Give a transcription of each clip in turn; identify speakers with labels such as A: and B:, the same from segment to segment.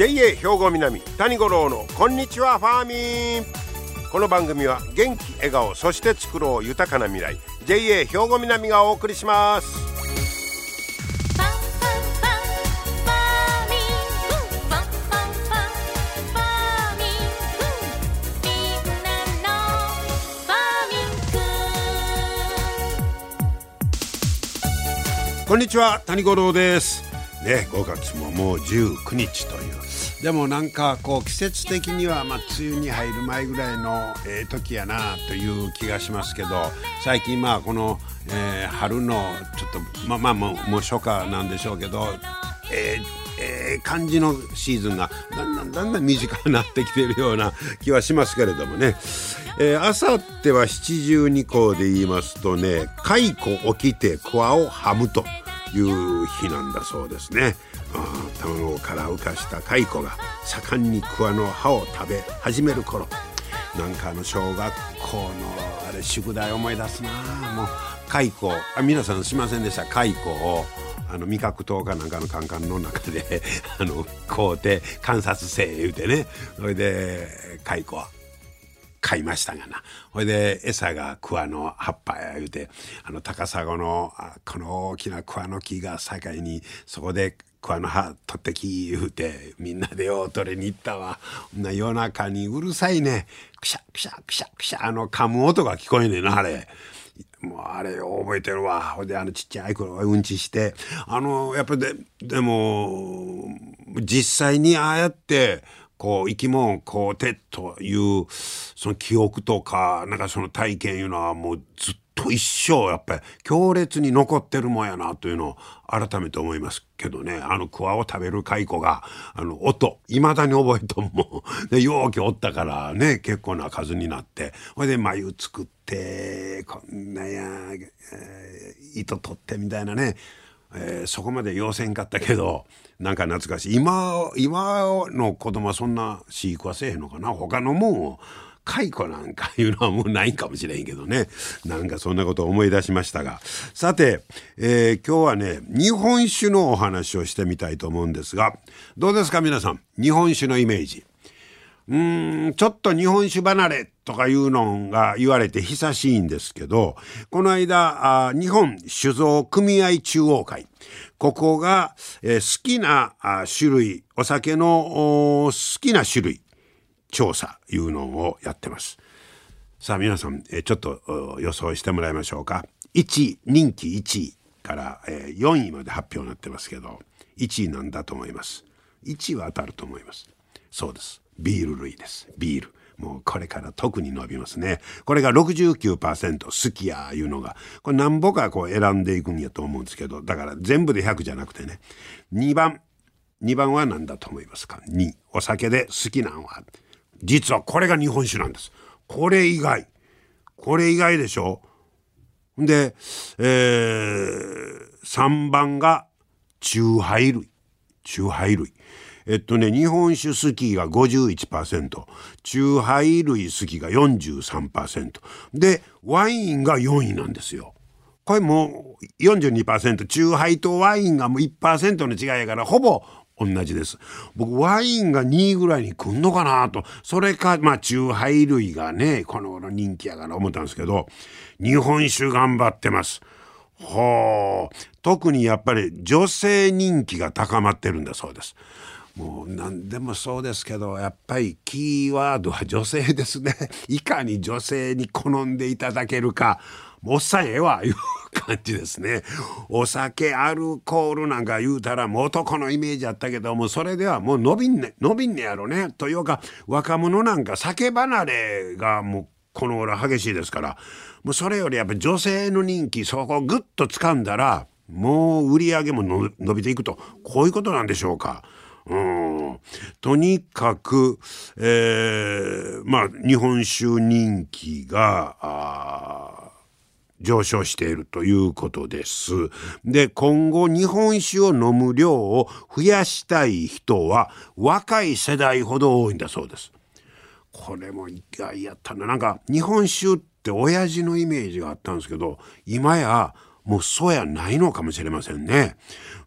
A: JA 兵庫南谷五郎のこんにちはファーミン。この番組は元気笑顔そして作ろう豊かな未来 JA 兵庫南がお送りします。こんにちは谷五郎です。ね5月ももう19日というでもなんかこう季節的にはまあ梅雨に入る前ぐらいの時やなという気がしますけど最近まあこの、え、春のちょっとまあまあもう初夏なんでしょうけどえーえー、感じのシーズンがだんだんだんだん短くなってきているような気はしますけれどもねあさっては七十二候で言いますとね「蚕起きて桑をはむ」という日なんだそうですね。卵から浮かした蚕が盛んに桑の葉を食べ始める頃。なんかあの小学校のあれ宿題思い出すな。もう蚕あ皆さんすいませんでした。蚕をあの味覚糖かなんかのカンカンの中で あの買うて観察せえ言うてね。それで蚕は買いましたがな。ほいで餌が桑の葉っぱや言うてあの高砂のこの大きな桑の木が境にそこで桑の葉取ってき言うてみんなでよう取りに行ったわな夜中にうるさいねくしゃくしゃくしゃくしゃあの噛む音が聞こえねえなあれ。もうあれ覚えてるわ。ほいであのちっちゃい頃うんちして。あの、やっぱで、でも、実際にああやって、こう生き物こうてというその記憶とかなんかその体験いうのはもうずっと一生やっぱり強烈に残ってるもんやなというのを改めて思いますけどね。あの桑を食べる蚕があの音いまだに覚えとんもん で容器おったからね結構な数になってほいで眉作ってこんなや、えー、糸取ってみたいなねえー、そこまで要せんかったけどなんか懐かしい。今今の子供はそんな飼育はせえへんのかな。他のもんを蚕なんかいうのはもうないかもしれんけどね。なんかそんなことを思い出しましたが。さて、えー、今日はね日本酒のお話をしてみたいと思うんですが。どうですか皆さん？日本酒のイメージ。うんちょっと日本酒離れとかいうのが言われて久しいんですけどこの間あ日本酒造組合中央会。ここが、えー、好きなあ種類お酒の好きな種類。調査いうのをやってます。さあ皆さん、ちょっと予想してもらいましょうか。1人気1位から、え、4位まで発表になってますけど1位なんだと思います。1位は当たると思います。そうです。ビール類ですビールもうこれから特に伸びますねこれが69%好きやいうのがこれなんぼかこう選んでいくんやと思うんですけどだから全部で100じゃなくてね2番2番は何だと思いますか？2お酒で好きなんは実はこれが日本酒なんです。これ以外。これ以外でしょ。で、えー、3番が酎ハイ類。酎ハイ類。えっとね日本酒好きが51%酎ハイ類好きが43%でワインが4位なんですよ。これもう42%酎ハイとワインがもう1%の違いやからほぼ同じです。僕ワインが2位ぐらいに来んのかなとそれかまあ酎ハイ類がねこの頃人気やから思ったんですけど日本酒頑張ってます。ほう特にやっぱり女性人気が高まってるんだそうです。もう何でもそうですけどやっぱりキーワードは女性ですねいかに女性に好んでいただけるかおっさんええわいう感じですね。お酒アルコールなんか言うたらもう男のイメージあったけどもそれではもう伸びんね伸びんねやろね。というか若者なんか酒離れがもうこの頃激しいですからもうそれよりやっぱ女性の人気そこをグッと掴んだらもう売り上げも伸びていくと。こういうことなんでしょうか。うん、とにかく、えー、まあ日本酒人気があ上昇しているということです。で今後日本酒を飲む量を増やしたい人は若い世代ほど多いんだそうです。これも意外やったななんか日本酒って親父のイメージがあったんですけど今やもうそうやないのかもしれませんね。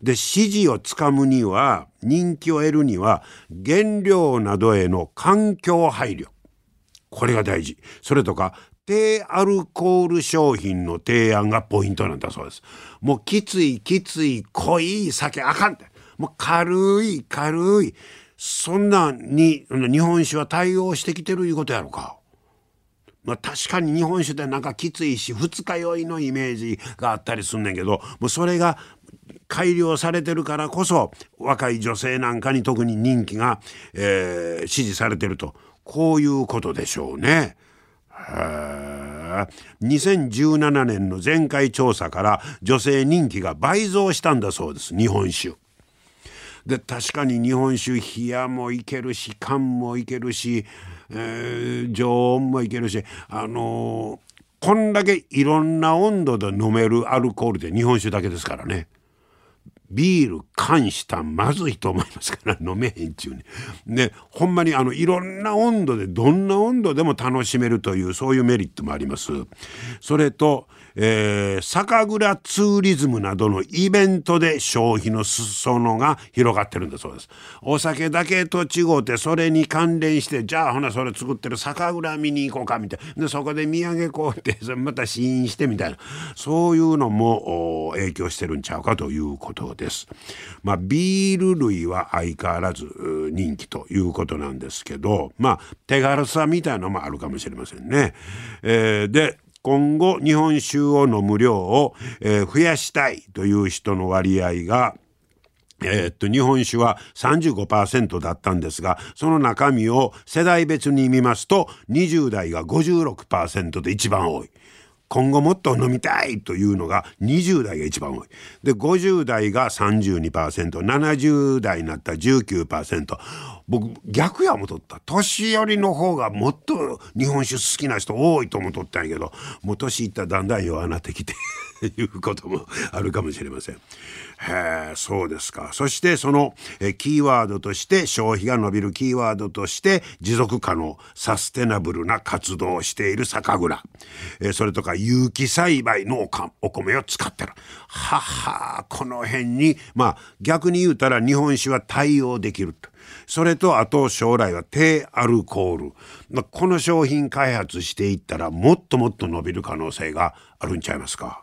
A: で支持をつかむには人気を得るには原料などへの環境配慮これが大事それとか低アルコール商品の提案がポイントなんだそうですもうきついきつい濃い酒あかんってもう軽い軽いそんなに日本酒は対応してきてるいうことやろか。まあ、確かに日本酒ってなんかきついし二日酔いのイメージがあったりすんねんけどもうそれが改良されてるからこそ若い女性なんかに特に人気が、えー、支持されてるとこういうことでしょうね。2017年の前回調査から女性人気が倍増したんだそうです日本酒。で確かに日本酒冷やもいけるし缶もいけるし、えー、常温もいけるしあのー、こんだけいろんな温度で飲めるアルコールで日本酒だけですからね。ビール缶したまずいと思いますから飲めへんちゅうに。でほんまにあのいろんな温度でどんな温度でも楽しめるというそういうメリットもあります。それとえー、酒蔵ツーリズムなどのイベントで消費の裾野が広がってるんだそうです。お酒だけと違うてそれに関連してじゃあほなそれ作ってる酒蔵見に行こうかみたいなでそこで土産こうって また試飲してみたいなそういうのも影響してるんちゃうかということです。ですまあビール類は相変わらず人気ということなんですけどまあ手軽さみたいなのもあるかもしれませんね。えー、で今後日本酒を飲む量を、えー、増やしたいという人の割合がえー、っと日本酒は35%だったんですがその中身を世代別に見ますと20代が56%で一番多い。今後もっと飲みたいというのが20代が一番多い。で、50代が32%、70代になったら19%。僕、逆や思とった。年寄りの方がもっと日本酒好きな人多いと思とったんやけど、もう年いったらだんだん弱なってきて いうこともあるかもしれません。へえそうですかそしてそのえキーワードとして消費が伸びるキーワードとして持続可能サステナブルな活動をしている酒蔵えそれとか有機栽培のお米を使ってるははこの辺にまあ逆に言うたら日本酒は対応できると。それとあと将来は低アルコール、まあ、この商品開発していったらもっともっと伸びる可能性があるんちゃいますか？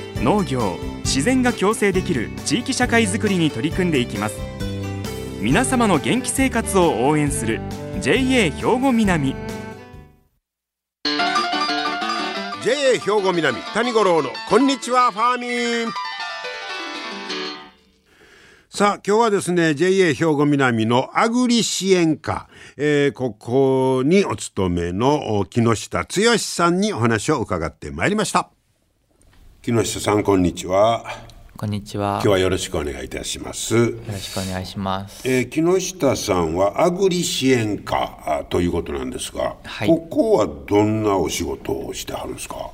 B: 農業自然が共生できる地域社会づくりに取り組んでいきます。皆様の元気生活を応援する JA 兵庫南。
A: JA 兵庫南谷五郎のこんにちはファーミン。さあ今日はですね JA 兵庫南のアグリ支援課、えー、ここにお勤めの木下剛さんにお話を伺ってまいりました。木下さんこんにちは。
C: こんにちは。
A: 今日はよろしくお願いいたします。
C: よろしくお願いします、
A: えー、木下さんはアグリ支援課ということなんですが、はい、ここはどんなお仕事をしてはるんですか？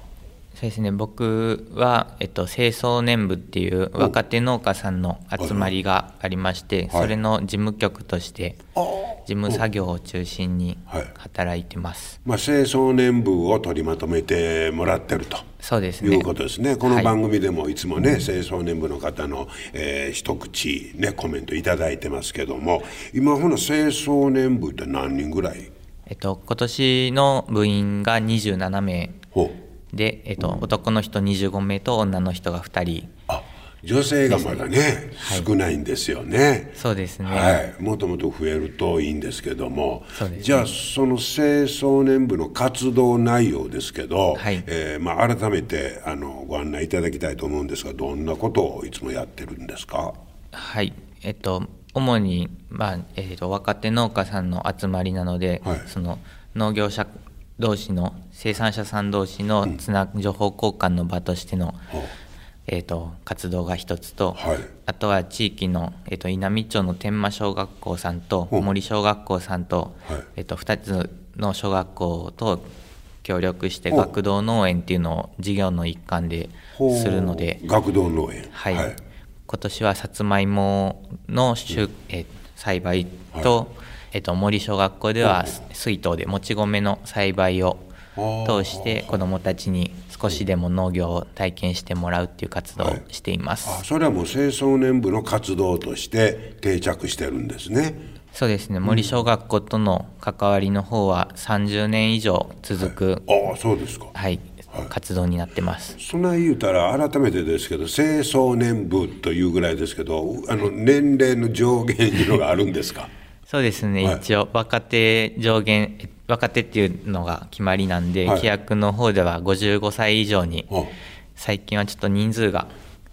C: そうですね僕は、えっと、清掃年部っていう若手農家さんの集まりがありまして、それの事務局として事務作業を中心に働いてます、
A: まあ、清掃年部を取りまとめてもらってると
C: そうですね。
A: いうことですね。この番組でもいつもね、はい、清掃年部の方の、えー、一口ねコメント頂いてますけども、今ほな清掃年部って何人ぐらい？
C: えっと今年の部員が27名。で、えっと、男の人25名と女の人が2人。
A: あ女性がまだね、はい、少ないんですよね。
C: そうですね。
A: はい。もともと増えるといいんですけども、ね、じゃあその青少年部の活動内容ですけど、はい、えー、まあ、改めてあのご案内いただきたいと思うんですがどんなことをいつもやってるんですか？
C: はい。えっと主に、まあえーと、若手農家さんの集まりなので、はい、その農業者同士の生産者さん同士のつな、情報交換の場としてのえーと、活動が一つと、
A: はい、
C: あとは地域の、えーと、稲美町の天満小学校さんと森小学校さんと,、はい。えーと、2つの小学校と協力して学童農園っていうのを事業の一環でするので
A: 学童農園。
C: はい、はい、今年はさつまいもの収、うん、えー、栽培と、はい、えー、と森小学校では水筒でもち米の栽培を通して子どもたちに少しでも農業を体験してもらうっていう活動をしています、
A: はい、それはもう青少年部の活動として定着してるんですね。
C: そうですね。森小学校との関わりの方は30年以上続く、
A: はい、ああそうですか。
C: はい。活動になってます。
A: そんな言うたら改めてですけど青少年部というぐらいですけどあの年齢の上限いうのがあるんですか？
C: そうですね、はい、一応若手上限若手っていうのが決まりなんで、はい、規約の方では55歳以上に、最近はちょっと人数が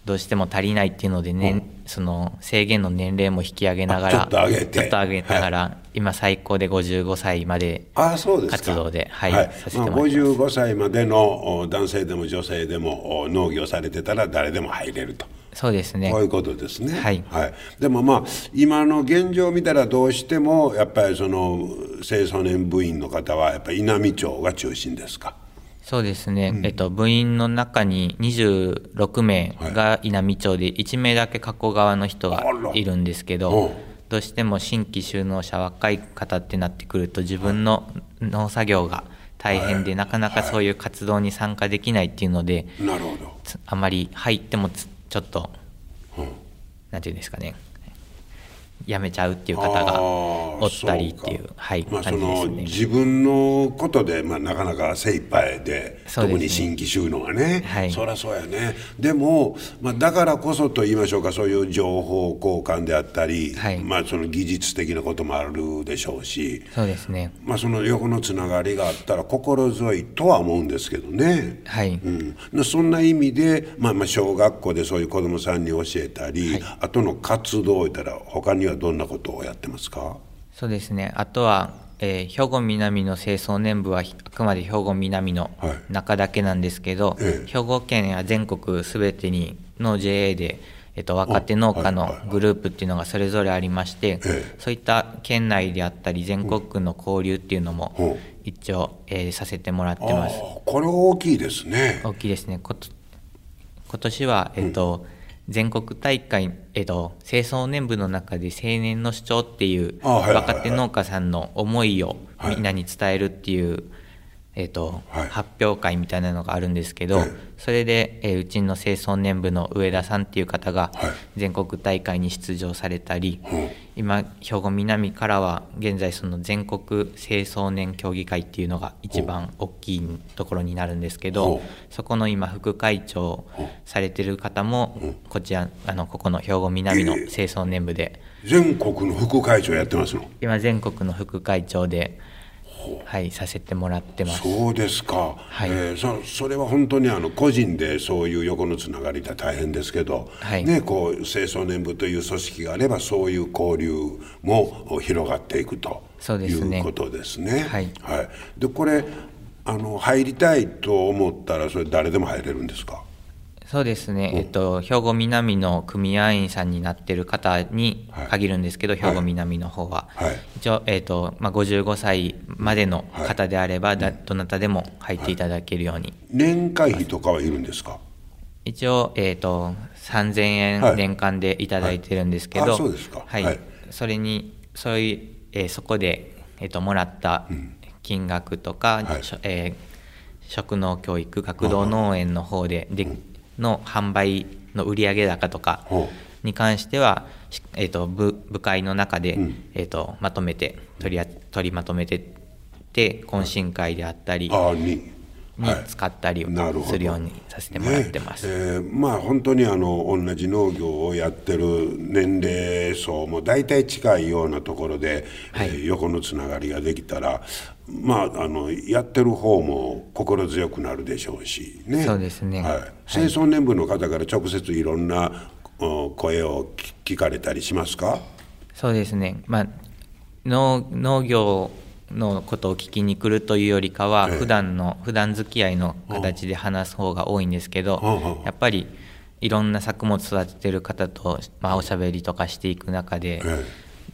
C: どうしても足りないっていうので、ね、その制限の年齢も引き上げながら
A: ちょっと上げて
C: ちょっと上げながら、はい、今最高で55歳まで活動で
A: はい、はい、させてもらってます、まあ、55歳までの男性でも女性でも農業されてたら誰でも入れると。
C: そうですね。
A: こういうことですね。
C: はい。
A: はい。でもまあ今の現状を見たらどうしてもやっぱりその青少年部員の方はやっぱり稲美町が中心ですか。
C: そうですね、うん、えっと、部員の中に26名が稲美町で1名だけ加古川の人がいるんですけど、どうしても新規就農者若い方ってなってくると自分の農作業が大変で、なかなかそういう活動に参加できないっていうので、
A: なるほど。
C: あまり入ってもちょっと、うん、なんていうんですかね辞めちゃうっていう方がおったりっていう、はい、
A: まあ、その、ね、自分のことで、まあ、なかなか精一杯で、ね、特に新規収納がね、はい、そりゃそうやね。でも、まあ、だからこそと言いましょうかそういう情報交換であったり、はい、まあ、その技術的なこともあるでしょうし
C: そうですね、
A: まあ、その横のつながりがあったら心強いとは思うんですけどね、
C: はい。
A: うん、そんな意味で、まあ、まあ小学校でそういう子どもさんに教えたり、はい、あとの活動を言ったら他にはどんなことをやってますか？
C: そうですね。あとは、えー、兵庫南の清掃年部はあくまで兵庫南の中だけなんですけど、はい兵庫県や全国すべてにの JA で、えっと、若手農家のグループっていうのがそれぞれありまして、そういった県内であったり全国区の交流っていうのも一応、えー、させてもらってます。
A: これ大きいですね。
C: 大きいですね。今年は、えっと、うん全国大会、えっと、清掃年部の中で青年の主張っていう若手農家さんの思いをみんなに伝えるっていうえーと、はい、発表会みたいなのがあるんですけど、はい、それで、えー、うちの清掃年部の上田さんっていう方が全国大会に出場されたり、はい、今兵庫南からは現在その全国清掃年協議会っていうのが一番大きいところになるんですけどそこの今副会長されてる方もこちらあのここの兵庫南の清掃年部で、
A: えー、全国の副会長やってますの？
C: 今全国の副会長で。はいさせてもらってます。
A: そうですか、はい、えー、そそれは本当にあの個人でそういう横のつながりで大変ですけど、はい、ねこう青少年部という組織があればそういう交流も広がっていくということですね。
C: はい、
A: はい、でこれあの入りたいと思ったらそれ誰でも入れるんですか？
C: そうですね、えっと、兵庫南の組合員さんになってる方に限るんですけど、はい、兵庫南の方は、はい、一応、えっとまあ、55歳までの方であれば、はい、どなたでも入っていただけるように、
A: 年会費とかはいるんですか？
C: 一応、えっと、3000円年間でいただいてるんですけど、
A: そうですか、
C: はい、それにそういう、えー、そこで、えっと、もらった金額とか、はい。えー、食農教育学童農園の方でで、うんの販売の売上高とかに関しては、えーと、部部会の中で、うん、えーと、まとめて取り取りまとめてて懇親会であったりに使ったりするようにさせてもらってます、
A: ね。えー、まあ本当にあの同じ農業をやってる年齢層も大体近いようなところで、はい、えー、横のつながりができたらまあ、あのやってる方も心強くなるでしょうしね。
C: そうですね、
A: はい、清掃年部の方から直接いろんな声を聞かれたりしますか？
C: そうですね、まあ、農農業のことを聞きに来るというよりかは、ええ、普段の普段付き合いの形で話す方が多いんですけど、やっぱりいろんな作物育ててる方と、まあ、おしゃべりとかしていく中で、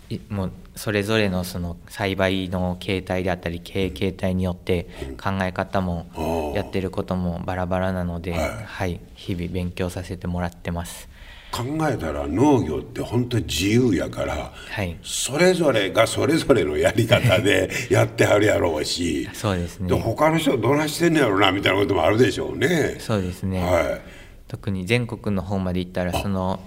C: いもうそれぞれのその栽培の形態であったり経営形態によって考え方もやってることもバラバラなので、はい、日々勉強させてもらってます。
A: 考えたら農業って本当に自由やから、
C: はい。
A: それぞれがそれぞれのやり方でやってはるやろうし
C: そうですね。
A: で他の人どないしてんねやろなみたいなこともあるでしょうね。
C: そうですね、
A: はい。
C: 特に全国の方まで行ったらその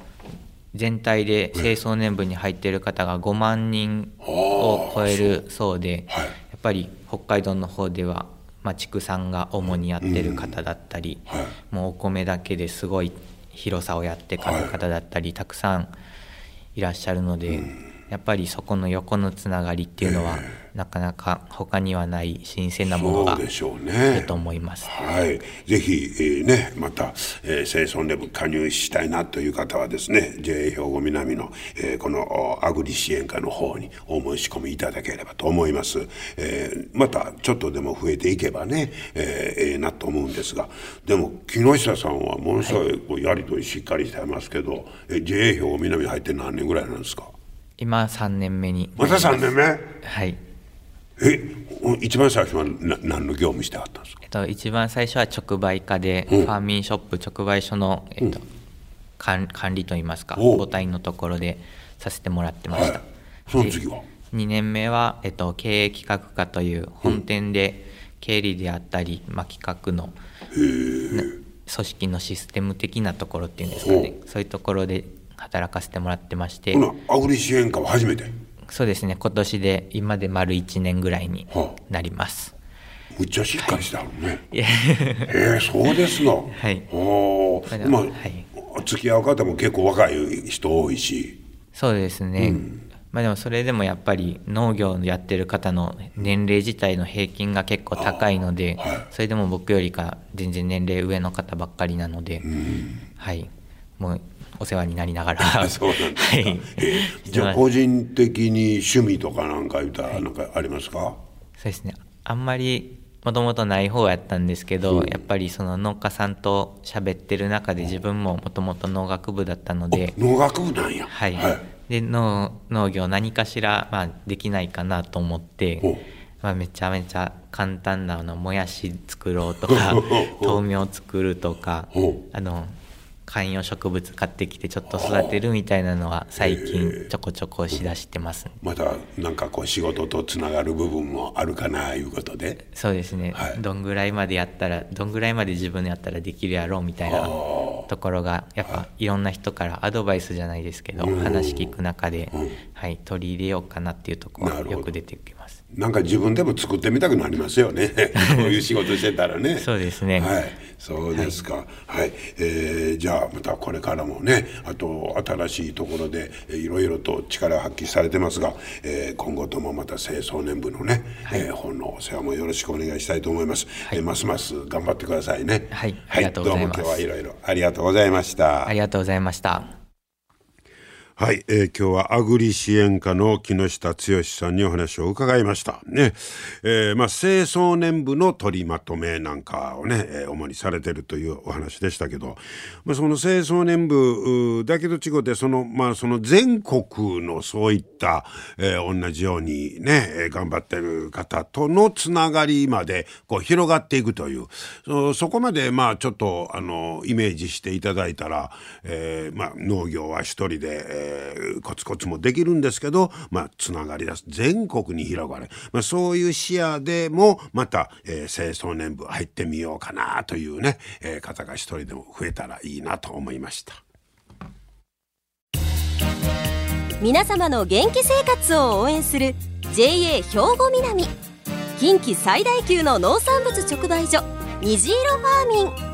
C: 全体で清掃年部に入っている方が5万人を超えるそう。で
A: はい。
C: やっぱり北海道の方では、まあ、畜産が主にやってる方だったり、
A: はい。
C: もうお米だけですごい広さをやって買う方だったり、たくさんいらっしゃるので、やっぱりそこの横のつながりっていうのは、なかなか他にはない新鮮なものが
A: そうでしょう
C: あ
A: ね
C: ると。思います。
A: はい、ぜひ、えーね、また、えー、清掃ネブ加入したいなという方はですね JA 兵庫南の、えーこのおアグリ支援課の方にお申し込みいただければと思います、えーまたちょっとでも増えていけばねえーええなと思うんですがでも木下さんはものすごいこうやり取りしっかりしてますけど、えー JA 兵庫南に入って何年ぐらいなんですか？
C: 今3年目に
A: また3年目？
C: はい、
A: え一番最初はな何の業務してはったんですか？
C: えっと、一番最初は直売課で、ファーミンショップ直売所の、えっと管管理といいますか
A: お。
C: 母体のところでさせてもらってました、
A: はい。その次は
C: ？2年目は、えっと、経営企画課という本店で経理であったり、まあ、企画のな組織のシステム的なところっていうんですかね。そういうところで働かせてもらってまして。
A: アグリ支援課は初めて？
C: そうですね。今年で今で丸1年ぐらいに
A: は
C: なります、
A: むっちゃしっかりしてあるね。
C: い。や
A: へえ、そうですの。
C: はい。
A: お
C: まだ
A: ーまあ、
C: はい。
A: 付き合う方も結構若い人多いし。
C: そうですね、まあでもそれでもやっぱり農業をやってる方の年齢自体の平均が結構高いので、
A: はい。
C: それでも僕よりか全然年齢上の方ばっかりなので、はい。もうお世話になりながら。はい。
A: じゃあ個人的に趣味とかなんか言ったらなんかありますか？
C: そうですね。あんまりもともとない方やったんですけど、やっぱりその農家さんと喋ってる中で自分ももともと農学部だったので、
A: 農学部なんや。
C: はい、
A: はい。
C: で農農業何かしら、まあ、できないかなと思ってまあ、めちゃめちゃ簡単なあのもやし作ろうとか 豆苗作るとかあの観葉植物買ってきてちょっと育てるみたいなのは最近ちょこちょこしだしてます
A: またなんかこう仕事とつながる部分もあるかないうことで。
C: そうですね、
A: はい。
C: どんぐらいまでやったらどんぐらいまで自分でやったらできるやろうみたいなところがやっぱい。ろんな人からアドバイスじゃないですけど話聞く中で、はい、取り入れようかなっていうところよく出てきます。
A: なんか自分でも作ってみたくなりますよね。こういう仕事してたらね。
C: そうですね
A: はい、そうですか。はい、えーじゃあまたこれからもね、あと新しいところでえーいろいろと力を発揮されてますが、えー今後ともまた清掃年部のね、えー本のお世話もよろしくお願いしたいと思います。えーますます頑張ってくださいね。
C: はいありがとうござい
A: どうも今日はいろいろありがとうございました。
C: ありがとうございました。
A: はい、えー今日はアグリ支援課の木下剛さんにお話を伺いました。ね、えーまあ清掃年部の取りまとめなんかをね、えー主にされてるというお話でしたけど、まあその清掃年部だけど違ってそのまあその全国のそういった、えー同じようにね、頑張ってる方とのつながりまでこう広がっていくという、そそこまでまあちょっとあのイメージしていただいたら、えーまあ農業は一人で、えーコツコツもできるんですけど、まあ、つながりだす。全国に広がる、まあ、そういう視野でもまた、えー清掃年部入ってみようかなというね、えー方が一人でも増えたらいいなと思いました。
D: 皆様の元気生活を応援する JA 兵庫南。近畿最大級の農産物直売所虹色ファーミン。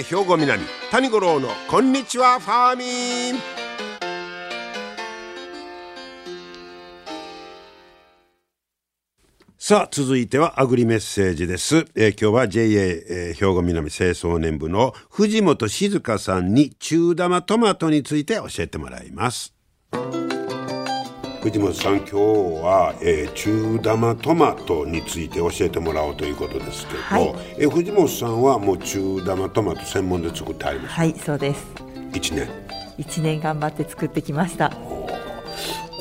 A: JA 兵庫南谷五郎のこんにちはファーミン。さあ続いてはアグリメッセージです、えー、今日は JA、えー、兵庫南清掃年部の藤本静香さんに中玉トマトについて教えてもらいます。藤本さん今日は、えー、中玉トマトについて教えてもらおうということですけど、はい、えー、藤本さんはもう中玉トマト専門で作ってあります
E: はいそうです。
A: 1年。
E: 1年頑張って作ってきました。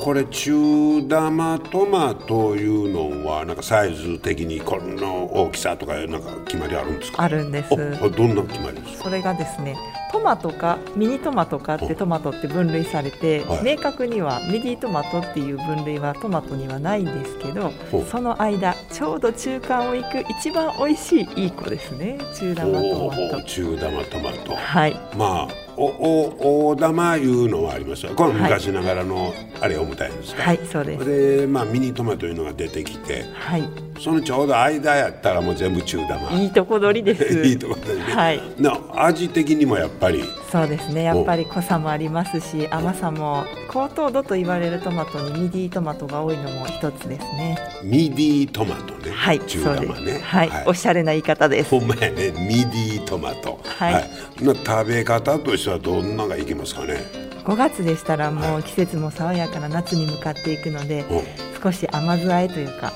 A: これ中玉トマトいうのはなんかサイズ的にこの大きさとかなんか決まりあるんですか？
E: あるんです。ど
A: んな決まりです
E: それがですねトマトかミニトマトかってトマトって分類されて、はい、明確にはミディトマトっていう分類はトマトにはないんですけどその間ちょうど中間をいく一番美味しいいい子ですね。中玉トマト
A: 中玉トマト。
E: はい。
A: まあおお大玉いうのはありますよ。これ昔ながらのあれをみたいですか？
E: はいそうです。
A: でまあミニトマトいうのが出てきて
E: はい。
A: そのちょうど間やったらもう全部中玉。
E: いいとこ取りです。
A: いいとこ取り
E: はい。
A: な味的にもやっぱり。
E: そうですね。やっぱり濃さもありますし甘さも高糖度と言われるトマトにミディトマトが多いのも一つですね。
A: ミディトマトね。
E: はい
A: 中玉ね。
E: はい、はい、おしゃれな言い方です。
A: ほんまやね。ミディトマト。
E: はい、はい、
A: 食べ方としてはどんながいけますかね
E: ？5月でしたらもう季節も爽やかな夏に向かっていくので、少し甘酢あえというか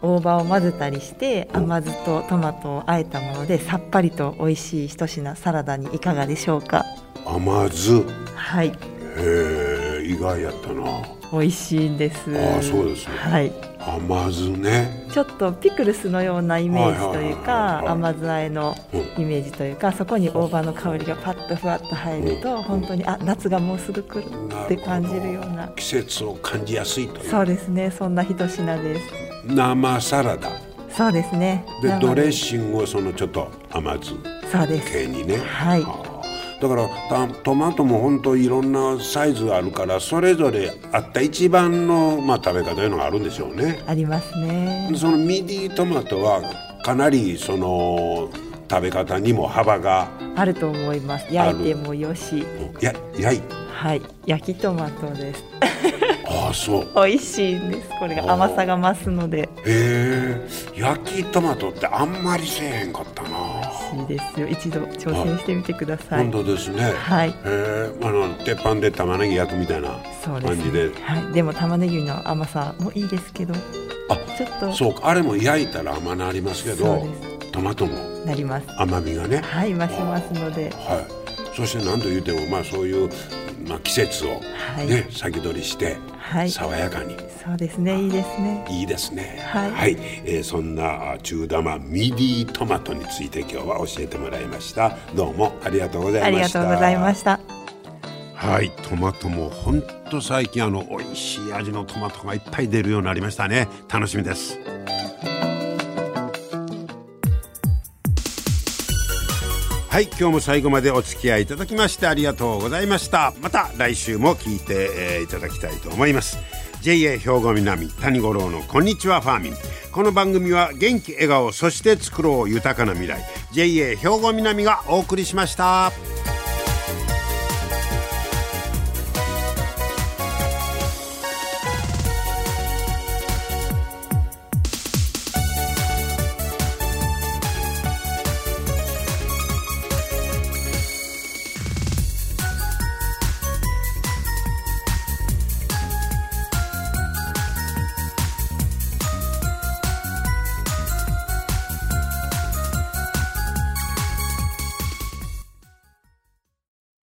E: 大葉を混ぜたりして甘酢とトマトをあえたものでさっぱりと美味しい一品サラダにいかがでしょうか。
A: 甘酢。
E: はい。へ
A: え意外やったな。
E: 美味しいんです。
A: あそうですね
E: はい
A: 甘酢ね。
E: ちょっとピクルスのようなイメージというか甘酢あえのイメージというか、そこに大葉の香りがパッとふわっと入ると、本当にあ夏がもうすぐ来るって感じるような。
A: 季節を感じやすいという。
E: そうですねそんな一品です。
A: 生サラダ。
E: そうですね。
A: でドレッシングをそのちょっと甘酢系にね。
E: はい
A: だからトマトも本当いろんなサイズがあるからそれぞれあった一番の、まあ、食べ方というのがあるんでしょうね。
E: ありますね。
A: そのミディトマトはかなりその食べ方にも幅が
E: あると思います。焼いてもよし。
A: や焼い
E: はい焼きトマトです。
A: ああそう。
E: 美味しいんですこれが。甘さが増すので。へ
A: え焼きトマトってあんまりせえへんかったな。
E: 美味しいですよ。一度挑戦してみてください。
A: 本当ですね。
E: はい。
A: えあの鉄板で玉ねぎ焼くみたいな感じで、
E: ね、はい、でも玉ねぎの甘さもいいですけど
A: あちょっと。そうか。あれも焼いたら甘なりますけどトマトも。
E: なります。
A: 甘みがね。
E: はい増しますので。
A: はい。そして何と言うてもまあそういうまあ季節をね、はい、先取りしてはい、爽やかに。
E: そうですね。いいですね。
A: いいですね。
E: はい、
A: はい、えー、そんな中玉ミディトマトについて今日は教えてもらいました。どうもありがとうございました。
E: ありがとうございました。
A: はい。トマトも本当最近あの美味しい味のトマトがいっぱい出るようになりましたね。楽しみですはい今日も最後までお付き合いいただきましてありがとうございました。また来週も聞いて、えー、いただきたいと思います。JA 兵庫南谷五郎のこんにちはファーミン。この番組は元気笑顔そして作ろう豊かな未来。JA 兵庫南がお送りしました。